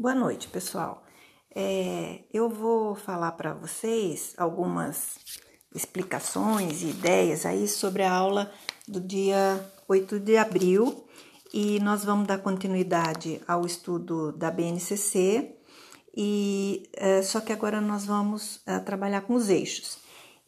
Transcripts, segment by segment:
Boa noite, pessoal. É, eu vou falar para vocês algumas explicações e ideias aí sobre a aula do dia 8 de abril e nós vamos dar continuidade ao estudo da BNCC e é, só que agora nós vamos é, trabalhar com os eixos.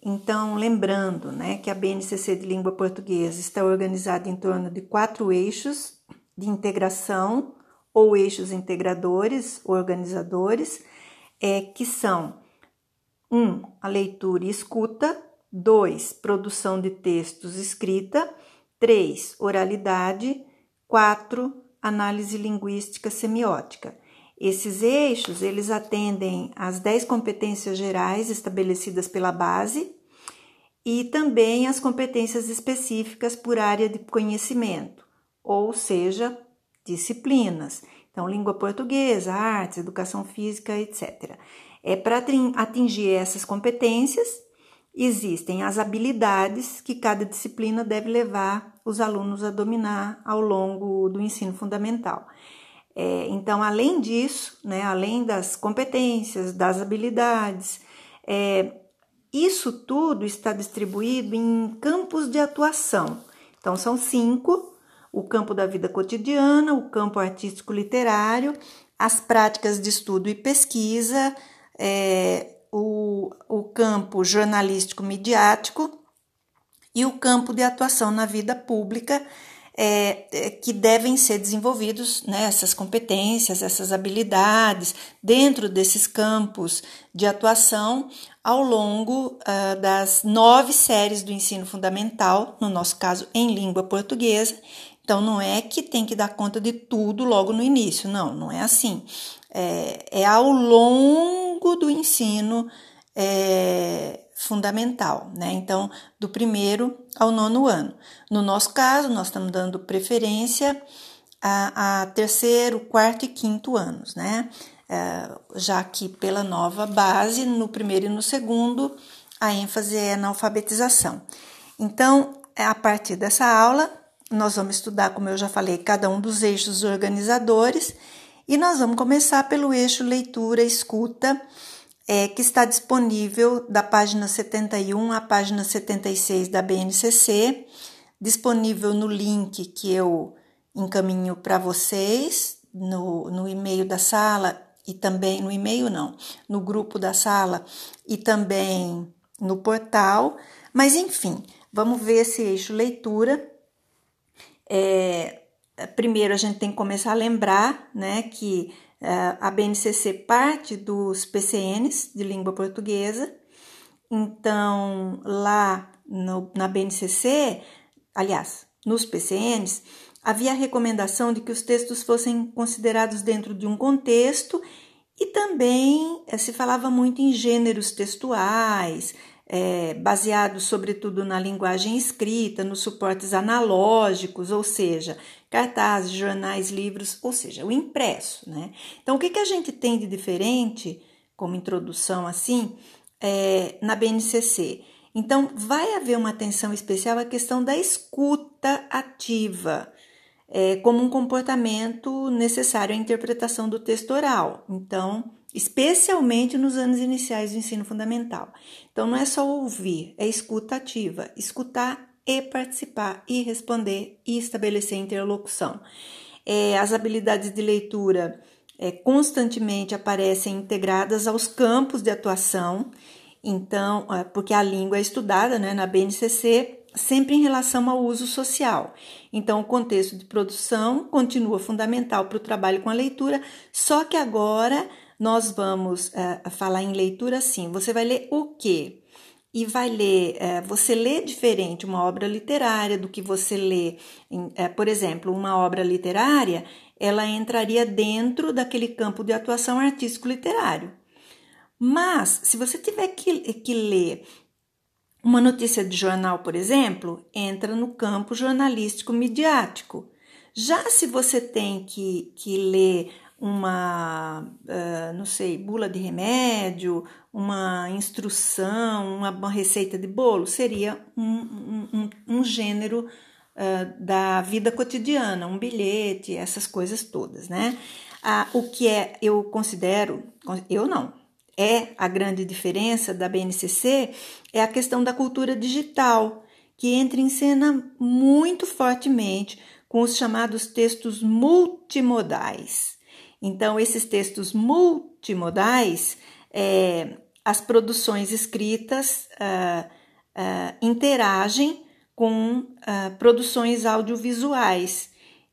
Então, lembrando né, que a BNCC de língua portuguesa está organizada em torno de quatro eixos de integração ou eixos integradores, organizadores, é, que são 1. Um, a leitura e escuta, 2. Produção de textos escrita, 3. Oralidade, 4. Análise linguística semiótica. Esses eixos, eles atendem às 10 competências gerais estabelecidas pela base e também às competências específicas por área de conhecimento, ou seja, disciplinas. Então, língua portuguesa, artes, educação física, etc. É para atingir essas competências, existem as habilidades que cada disciplina deve levar os alunos a dominar ao longo do ensino fundamental. É, então, além disso, né, além das competências, das habilidades, é, isso tudo está distribuído em campos de atuação. Então, são cinco o campo da vida cotidiana, o campo artístico-literário, as práticas de estudo e pesquisa, é, o, o campo jornalístico-midiático e o campo de atuação na vida pública, é, é, que devem ser desenvolvidos né, essas competências, essas habilidades dentro desses campos de atuação ao longo uh, das nove séries do ensino fundamental, no nosso caso em língua portuguesa, então, não é que tem que dar conta de tudo logo no início, não, não é assim. É, é ao longo do ensino é, fundamental, né? Então, do primeiro ao nono ano. No nosso caso, nós estamos dando preferência a, a terceiro, quarto e quinto anos, né? É, já que pela nova base, no primeiro e no segundo, a ênfase é na alfabetização. Então, a partir dessa aula, nós vamos estudar, como eu já falei, cada um dos eixos organizadores e nós vamos começar pelo eixo leitura escuta, é, que está disponível da página 71 à página 76 da BNCC, disponível no link que eu encaminho para vocês no, no e-mail da sala e também no e-mail não, no grupo da sala e também no portal. Mas enfim, vamos ver esse eixo leitura é, primeiro a gente tem que começar a lembrar né, que é, a BNCC parte dos PCNs de língua portuguesa, então lá no, na BNCC, aliás, nos PCNs, havia a recomendação de que os textos fossem considerados dentro de um contexto e também é, se falava muito em gêneros textuais, é, baseado sobretudo na linguagem escrita, nos suportes analógicos, ou seja, cartazes, jornais, livros, ou seja, o impresso. Né? Então, o que, que a gente tem de diferente, como introdução assim, é, na BNCC? Então, vai haver uma atenção especial à questão da escuta ativa. É, como um comportamento necessário à interpretação do texto oral. Então, especialmente nos anos iniciais do ensino fundamental. Então, não é só ouvir, é escuta ativa, escutar e participar, e responder e estabelecer interlocução. É, as habilidades de leitura é, constantemente aparecem integradas aos campos de atuação, então, é, porque a língua é estudada né, na BNCC sempre em relação ao uso social. Então, o contexto de produção continua fundamental para o trabalho com a leitura, só que agora nós vamos uh, falar em leitura assim. Você vai ler o quê? E vai ler, uh, você lê diferente uma obra literária do que você lê, em, uh, por exemplo, uma obra literária, ela entraria dentro daquele campo de atuação artístico-literário. Mas, se você tiver que, que ler uma notícia de jornal, por exemplo, entra no campo jornalístico midiático. Já se você tem que, que ler uma, uh, não sei, bula de remédio, uma instrução, uma, uma receita de bolo, seria um, um, um gênero uh, da vida cotidiana, um bilhete, essas coisas todas, né? Ah, o que é, eu considero, eu não, é a grande diferença da BNCC é a questão da cultura digital, que entra em cena muito fortemente com os chamados textos multimodais. Então, esses textos multimodais, é, as produções escritas uh, uh, interagem com uh, produções audiovisuais.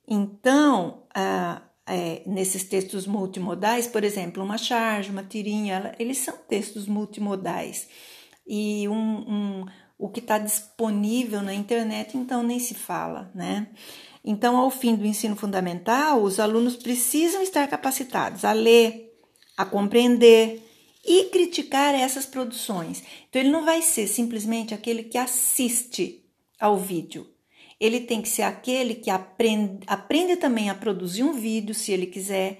Então, é, nesses textos multimodais, por exemplo, uma charge, uma tirinha, eles são textos multimodais. E um, um o que está disponível na internet, então nem se fala, né? Então, ao fim do ensino fundamental, os alunos precisam estar capacitados a ler, a compreender e criticar essas produções. Então, ele não vai ser simplesmente aquele que assiste ao vídeo, ele tem que ser aquele que aprende, aprende também a produzir um vídeo, se ele quiser,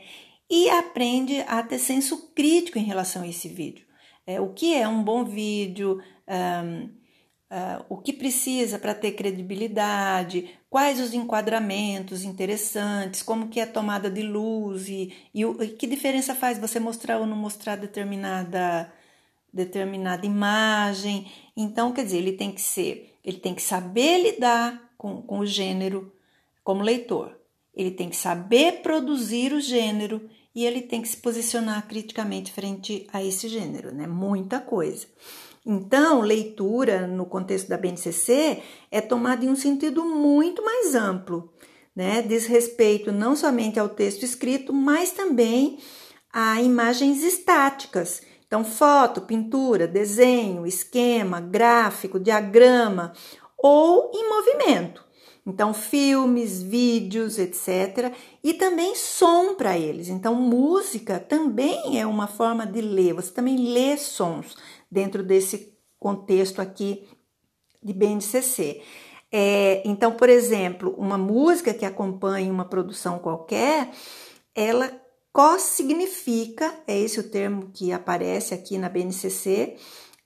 e aprende a ter senso crítico em relação a esse vídeo. É, o que é um bom vídeo, um, uh, o que precisa para ter credibilidade, quais os enquadramentos interessantes, como que é a tomada de luz e, e, e que diferença faz você mostrar ou não mostrar determinada determinada imagem. Então, quer dizer, ele tem que ser, ele tem que saber lidar com, com o gênero como leitor. Ele tem que saber produzir o gênero e ele tem que se posicionar criticamente frente a esse gênero, né? Muita coisa. Então, leitura no contexto da BNCC é tomada em um sentido muito mais amplo, né? Diz respeito não somente ao texto escrito, mas também a imagens estáticas. Então, foto, pintura, desenho, esquema, gráfico, diagrama, ou em movimento. Então, filmes, vídeos, etc. E também som para eles. Então, música também é uma forma de ler. Você também lê sons dentro desse contexto aqui de BNCC. É, então, por exemplo, uma música que acompanha uma produção qualquer, ela co-significa, é esse o termo que aparece aqui na BNCC,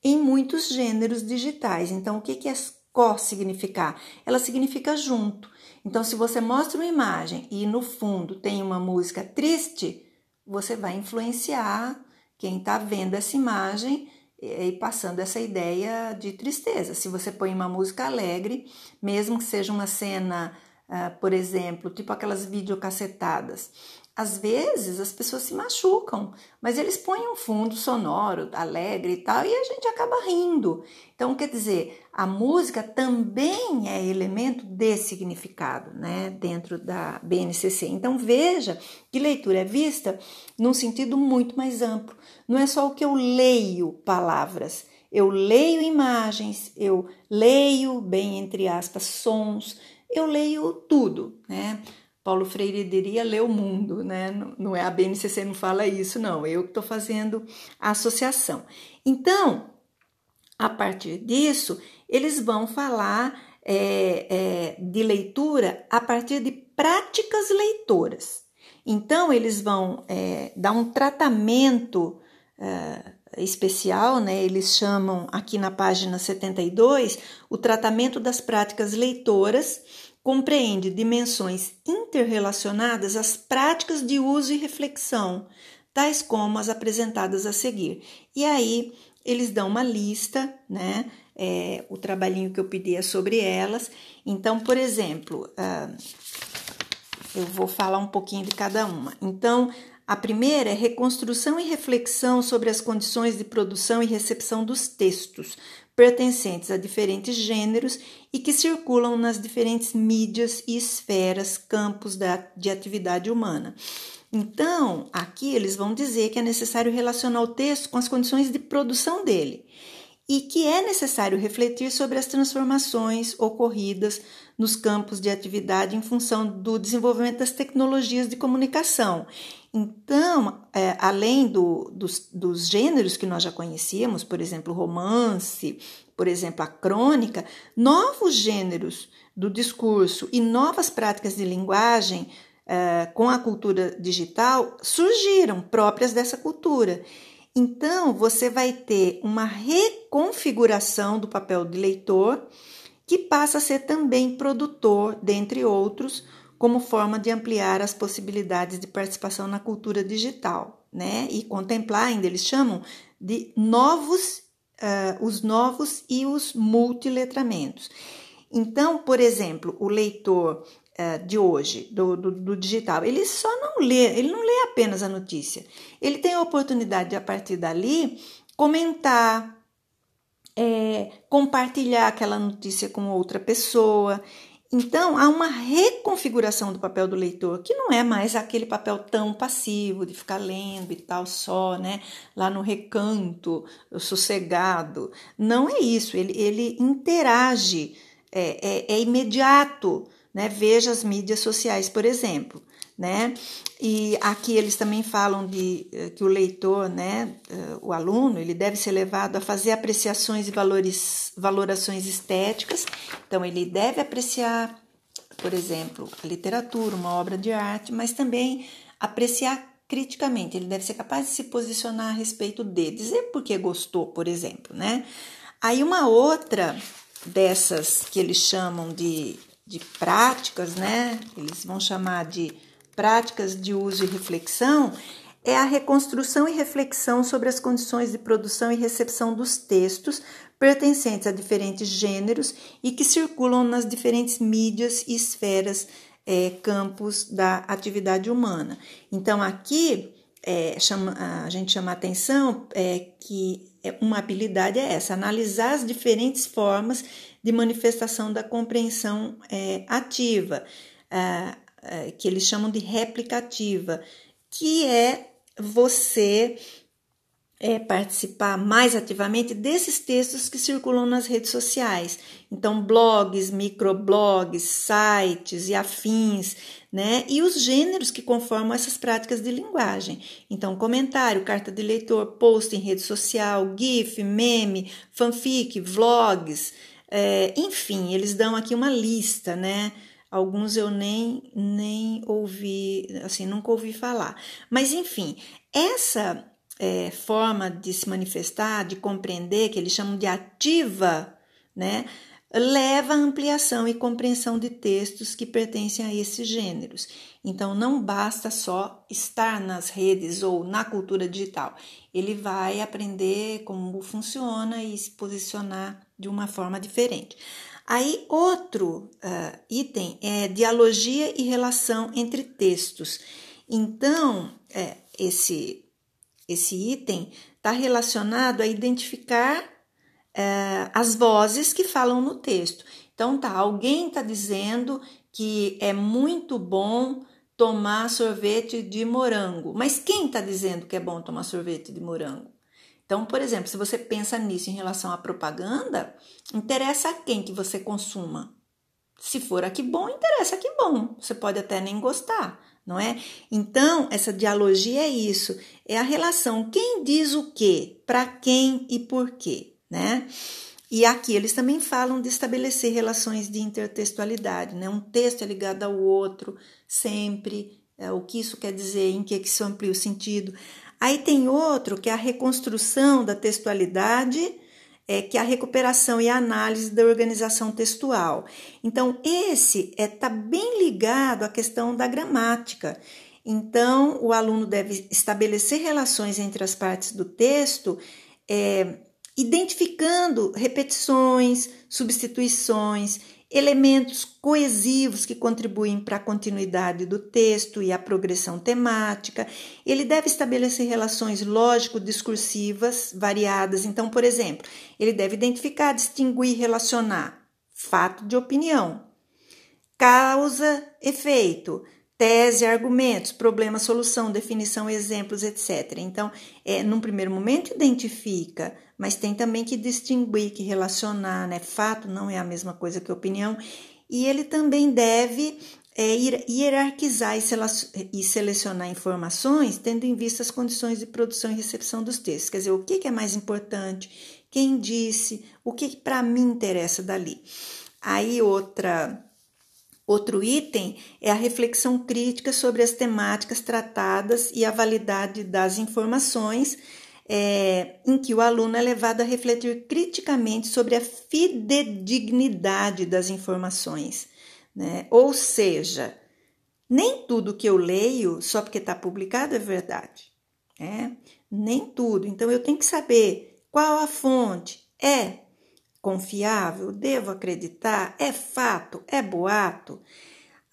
em muitos gêneros digitais. Então, o que, que é co significar? Ela significa junto. Então, se você mostra uma imagem e no fundo tem uma música triste, você vai influenciar quem está vendo essa imagem e passando essa ideia de tristeza. Se você põe uma música alegre, mesmo que seja uma cena, uh, por exemplo, tipo aquelas videocassetadas, às vezes as pessoas se machucam, mas eles põem um fundo sonoro, alegre e tal, e a gente acaba rindo. Então, quer dizer, a música também é elemento de significado, né, dentro da BNCC. Então, veja que leitura é vista num sentido muito mais amplo. Não é só o que eu leio palavras, eu leio imagens, eu leio, bem entre aspas, sons, eu leio tudo, né? Paulo Freire diria ler o mundo, né? Não é a BNCC não fala isso, não. Eu que estou fazendo a associação. Então, a partir disso, eles vão falar é, é, de leitura a partir de práticas leitoras. Então, eles vão é, dar um tratamento é, especial, né? Eles chamam aqui na página 72 o tratamento das práticas leitoras compreende dimensões interrelacionadas às práticas de uso e reflexão, tais como as apresentadas a seguir. E aí eles dão uma lista, né? É, o trabalhinho que eu pedi é sobre elas. Então, por exemplo, uh, eu vou falar um pouquinho de cada uma. Então, a primeira é reconstrução e reflexão sobre as condições de produção e recepção dos textos, pertencentes a diferentes gêneros e que circulam nas diferentes mídias e esferas, campos da, de atividade humana. Então, aqui eles vão dizer que é necessário relacionar o texto com as condições de produção dele e que é necessário refletir sobre as transformações ocorridas nos campos de atividade em função do desenvolvimento das tecnologias de comunicação então, é, além do, dos, dos gêneros que nós já conhecíamos, por exemplo, romance, por exemplo, a crônica, novos gêneros do discurso e novas práticas de linguagem é, com a cultura digital surgiram próprias dessa cultura. Então, você vai ter uma reconfiguração do papel de leitor, que passa a ser também produtor, dentre outros, como forma de ampliar as possibilidades de participação na cultura digital, né? E contemplar, ainda eles chamam de novos, uh, os novos e os multiletramentos. Então, por exemplo, o leitor uh, de hoje, do, do, do, digital, ele só não lê, ele não lê apenas a notícia. Ele tem a oportunidade de, a partir dali, comentar, é, compartilhar aquela notícia com outra pessoa. Então, há uma reconfiguração do papel do leitor, que não é mais aquele papel tão passivo de ficar lendo e tal só, né? Lá no recanto, sossegado. Não é isso, ele, ele interage, é, é, é imediato, né? Veja as mídias sociais, por exemplo né? E aqui eles também falam de eh, que o leitor, né, eh, o aluno, ele deve ser levado a fazer apreciações e valores, valorações estéticas. Então ele deve apreciar, por exemplo, a literatura, uma obra de arte, mas também apreciar criticamente. Ele deve ser capaz de se posicionar a respeito de, dizer por que gostou, por exemplo, né? Aí uma outra dessas que eles chamam de, de práticas, né? Eles vão chamar de práticas de uso e reflexão é a reconstrução e reflexão sobre as condições de produção e recepção dos textos pertencentes a diferentes gêneros e que circulam nas diferentes mídias e esferas, é, campos da atividade humana. Então, aqui é, chama, a gente chama a atenção é, que é, uma habilidade é essa, analisar as diferentes formas de manifestação da compreensão é, ativa. Que eles chamam de replicativa, que é você é, participar mais ativamente desses textos que circulam nas redes sociais. Então, blogs, microblogs, sites e afins, né? E os gêneros que conformam essas práticas de linguagem. Então, comentário, carta de leitor, post em rede social, GIF, meme, fanfic, vlogs, é, enfim, eles dão aqui uma lista, né? Alguns eu nem, nem ouvi, assim, nunca ouvi falar. Mas, enfim, essa é, forma de se manifestar, de compreender, que eles chamam de ativa, né? leva à ampliação e compreensão de textos que pertencem a esses gêneros. Então, não basta só estar nas redes ou na cultura digital, ele vai aprender como funciona e se posicionar de uma forma diferente. Aí, outro uh, item é dialogia e relação entre textos. Então, é, esse, esse item está relacionado a identificar é, as vozes que falam no texto. Então, tá, alguém está dizendo que é muito bom tomar sorvete de morango. Mas quem está dizendo que é bom tomar sorvete de morango? Então, por exemplo, se você pensa nisso em relação à propaganda, interessa a quem que você consuma. Se for a que bom, interessa a que bom. Você pode até nem gostar, não é? Então, essa dialogia é isso, é a relação quem diz o quê, para quem e por quê, né? E aqui eles também falam de estabelecer relações de intertextualidade, né? Um texto é ligado ao outro sempre, é, o que isso quer dizer, em que, que se amplia o sentido. Aí tem outro que é a reconstrução da textualidade, é, que é a recuperação e a análise da organização textual. Então, esse está é, tá bem ligado à questão da gramática. Então, o aluno deve estabelecer relações entre as partes do texto, é, identificando repetições, substituições elementos coesivos que contribuem para a continuidade do texto e a progressão temática. Ele deve estabelecer relações lógico-discursivas variadas. Então, por exemplo, ele deve identificar, distinguir, relacionar fato de opinião, causa, efeito, tese, argumentos, problema, solução, definição, exemplos, etc. Então, é, num primeiro momento, identifica, mas tem também que distinguir, que relacionar, né? Fato não é a mesma coisa que opinião, e ele também deve é, hierarquizar e selecionar informações tendo em vista as condições de produção e recepção dos textos. Quer dizer, o que é mais importante, quem disse, o que para mim interessa dali. Aí outra Outro item é a reflexão crítica sobre as temáticas tratadas e a validade das informações, é, em que o aluno é levado a refletir criticamente sobre a fidedignidade das informações. Né? Ou seja, Nem tudo que eu leio, só porque está publicado, é verdade. Né? Nem tudo. Então eu tenho que saber qual a fonte. É confiável? Devo acreditar? É fato? É boato?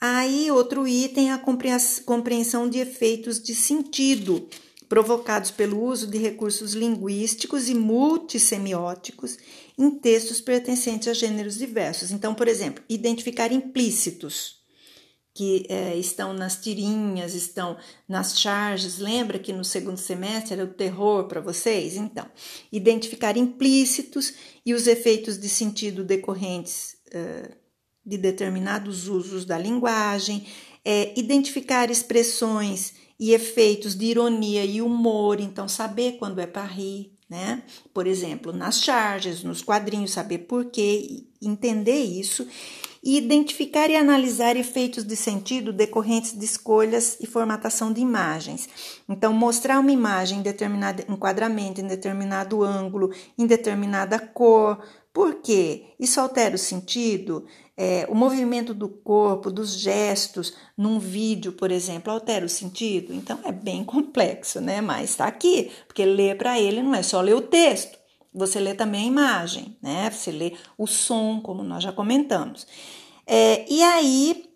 Aí, outro item, a compreensão de efeitos de sentido provocados pelo uso de recursos linguísticos e multissemióticos em textos pertencentes a gêneros diversos. Então, por exemplo, identificar implícitos que é, estão nas tirinhas, estão nas charges. Lembra que no segundo semestre era o terror para vocês? Então, identificar implícitos e os efeitos de sentido decorrentes uh, de determinados usos da linguagem, é, identificar expressões e efeitos de ironia e humor, então saber quando é para rir, né? Por exemplo, nas charges, nos quadrinhos, saber por quê, entender isso e identificar e analisar efeitos de sentido decorrentes de escolhas e formatação de imagens. Então, mostrar uma imagem em determinado enquadramento, em determinado ângulo, em determinada cor. Por quê? Isso altera o sentido? É, o movimento do corpo, dos gestos, num vídeo, por exemplo, altera o sentido? Então é bem complexo, né? Mas está aqui, porque ler para ele não é só ler o texto, você lê também a imagem, né? Você lê o som, como nós já comentamos. É, e aí,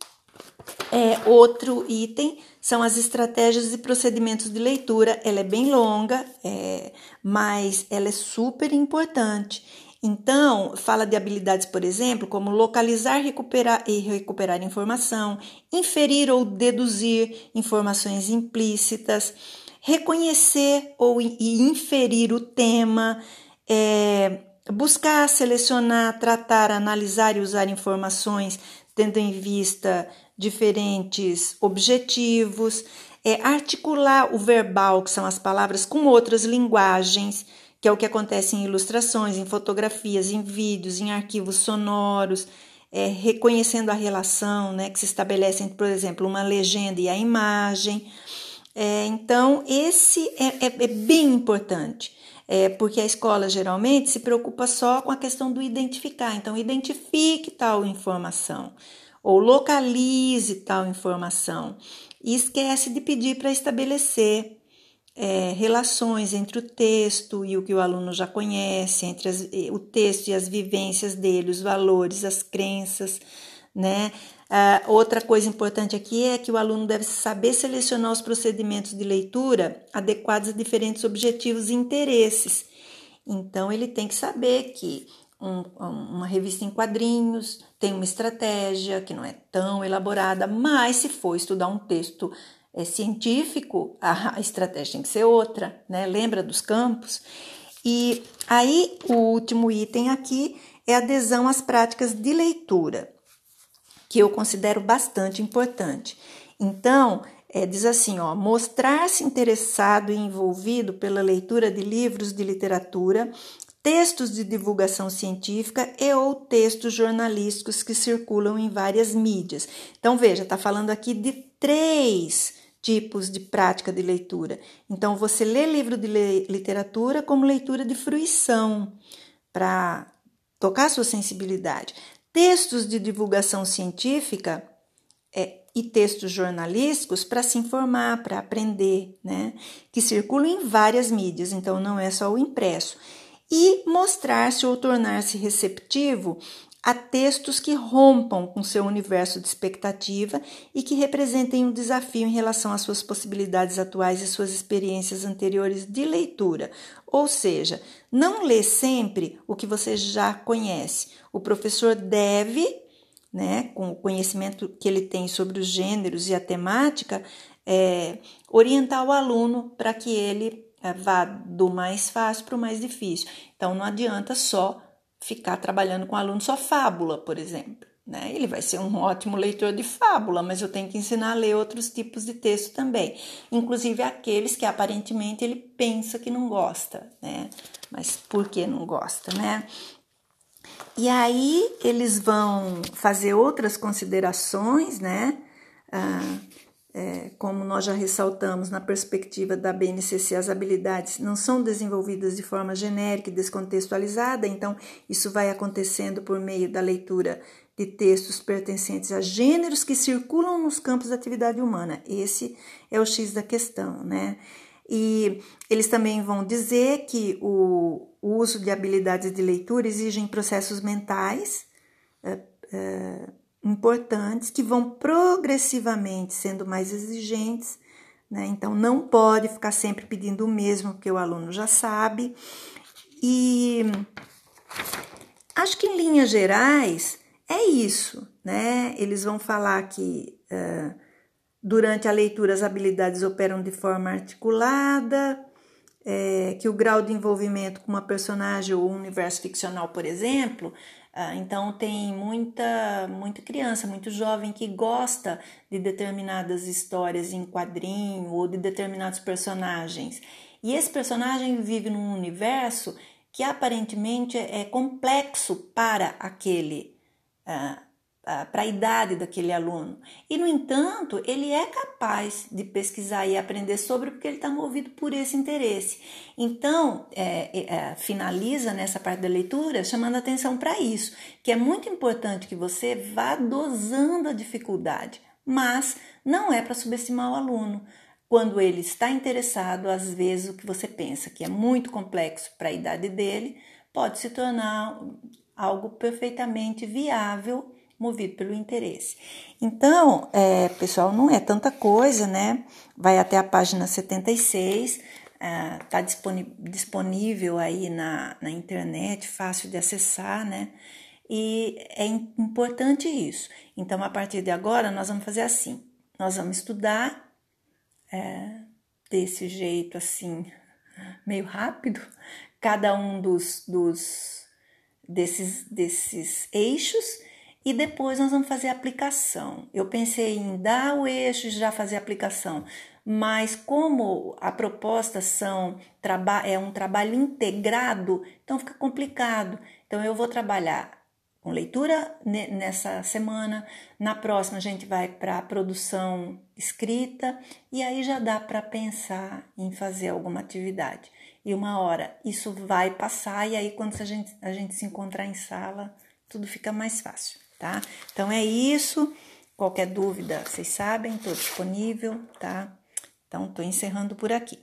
é, outro item são as estratégias e procedimentos de leitura. Ela é bem longa, é, mas ela é super importante. Então, fala de habilidades, por exemplo, como localizar recuperar e recuperar informação, inferir ou deduzir informações implícitas, reconhecer ou e inferir o tema, é, buscar, selecionar, tratar, analisar e usar informações tendo em vista diferentes objetivos, é, articular o verbal, que são as palavras, com outras linguagens que é o que acontece em ilustrações, em fotografias, em vídeos, em arquivos sonoros, é, reconhecendo a relação né, que se estabelece entre, por exemplo, uma legenda e a imagem. É, então, esse é, é, é bem importante, é, porque a escola geralmente se preocupa só com a questão do identificar. Então, identifique tal informação ou localize tal informação e esquece de pedir para estabelecer é, relações entre o texto e o que o aluno já conhece, entre as, o texto e as vivências dele, os valores, as crenças, né? Ah, outra coisa importante aqui é que o aluno deve saber selecionar os procedimentos de leitura adequados a diferentes objetivos e interesses. Então, ele tem que saber que um, uma revista em quadrinhos tem uma estratégia que não é tão elaborada, mas se for estudar um texto é, científico, a, a estratégia tem que ser outra, né? Lembra dos campos? E aí, o último item aqui é adesão às práticas de leitura, que eu considero bastante importante. Então, é, diz assim, ó, mostrar-se interessado e envolvido pela leitura de livros de literatura, textos de divulgação científica e ou textos jornalísticos que circulam em várias mídias. Então, veja, está falando aqui de três tipos de prática de leitura. Então, você lê livro de literatura como leitura de fruição, para tocar sua sensibilidade. Textos de divulgação científica é, e textos jornalísticos para se informar, para aprender, né? Que circulam em várias mídias, então não é só o impresso. E mostrar-se ou tornar-se receptivo a textos que rompam com seu universo de expectativa e que representem um desafio em relação às suas possibilidades atuais e suas experiências anteriores de leitura. Ou seja, não lê sempre o que você já conhece. O professor deve, né, com o conhecimento que ele tem sobre os gêneros e a temática, é, orientar o aluno para que ele é, vá do mais fácil para o mais difícil. Então, não adianta só ficar trabalhando com aluno só fábula, por exemplo. Né? Ele vai ser um ótimo leitor de fábula, mas eu tenho que ensinar a ler outros tipos de texto também, inclusive aqueles que aparentemente ele pensa que não gosta, né? Mas por que não gosta, né? E aí eles vão fazer outras considerações, né? Ah, como nós já ressaltamos na perspectiva da BNCC, as habilidades não são desenvolvidas de forma genérica e descontextualizada, então isso vai acontecendo por meio da leitura de textos pertencentes a gêneros que circulam nos campos da atividade humana. Esse é o X da questão, né? E eles também vão dizer que o, uso de habilidades de leitura exigem processos mentais é, é, importantes que vão progressivamente sendo mais exigentes. Né? Então, não pode ficar sempre pedindo o mesmo, porque o aluno já sabe. E acho que em linhas gerais é isso, né? Eles vão falar que uh, durante a leitura as habilidades operam de forma articulada, é, que o grau de envolvimento com uma personagem ou um universo ficcional, por exemplo, então tem muita, muita criança, muito jovem que gosta de determinadas histórias em quadrinho ou de determinados personagens. E esse personagem vive num universo que aparentemente é complexo para aquele. Uh, para a idade daquele aluno. E, no entanto, ele é capaz de pesquisar e aprender sobre porque ele está movido por esse interesse. Então, é, é, finaliza nessa parte da leitura chamando atenção para isso, que é muito importante que você vá dosando a dificuldade, mas não é para subestimar o aluno. Quando ele está interessado, às vezes o que você pensa que é muito complexo para a idade dele pode se tornar algo perfeitamente viável movido pelo interesse. Então, é, pessoal, não é tanta coisa, né? Vai até a página 76, está é, disponível aí na, na internet, fácil de acessar, né? E é importante isso. Então, a partir de agora, nós vamos fazer assim: nós vamos estudar é, desse jeito assim, meio rápido, cada um dos, dos desses, desses eixos e depois nós vamos fazer a aplicação. Eu pensei em dar o eixo e já fazer a aplicação, mas como a proposta são é um trabalho integrado, então fica complicado. Então eu vou trabalhar com leitura nessa semana, na próxima a gente vai para a produção escrita e aí já dá para pensar em fazer alguma atividade. E uma hora isso vai passar e aí quando a gente, a gente se encontrar em sala, tudo fica mais fácil tá? Então é isso. Qualquer dúvida, vocês sabem, estou disponível, tá? Então, estou encerrando por aqui.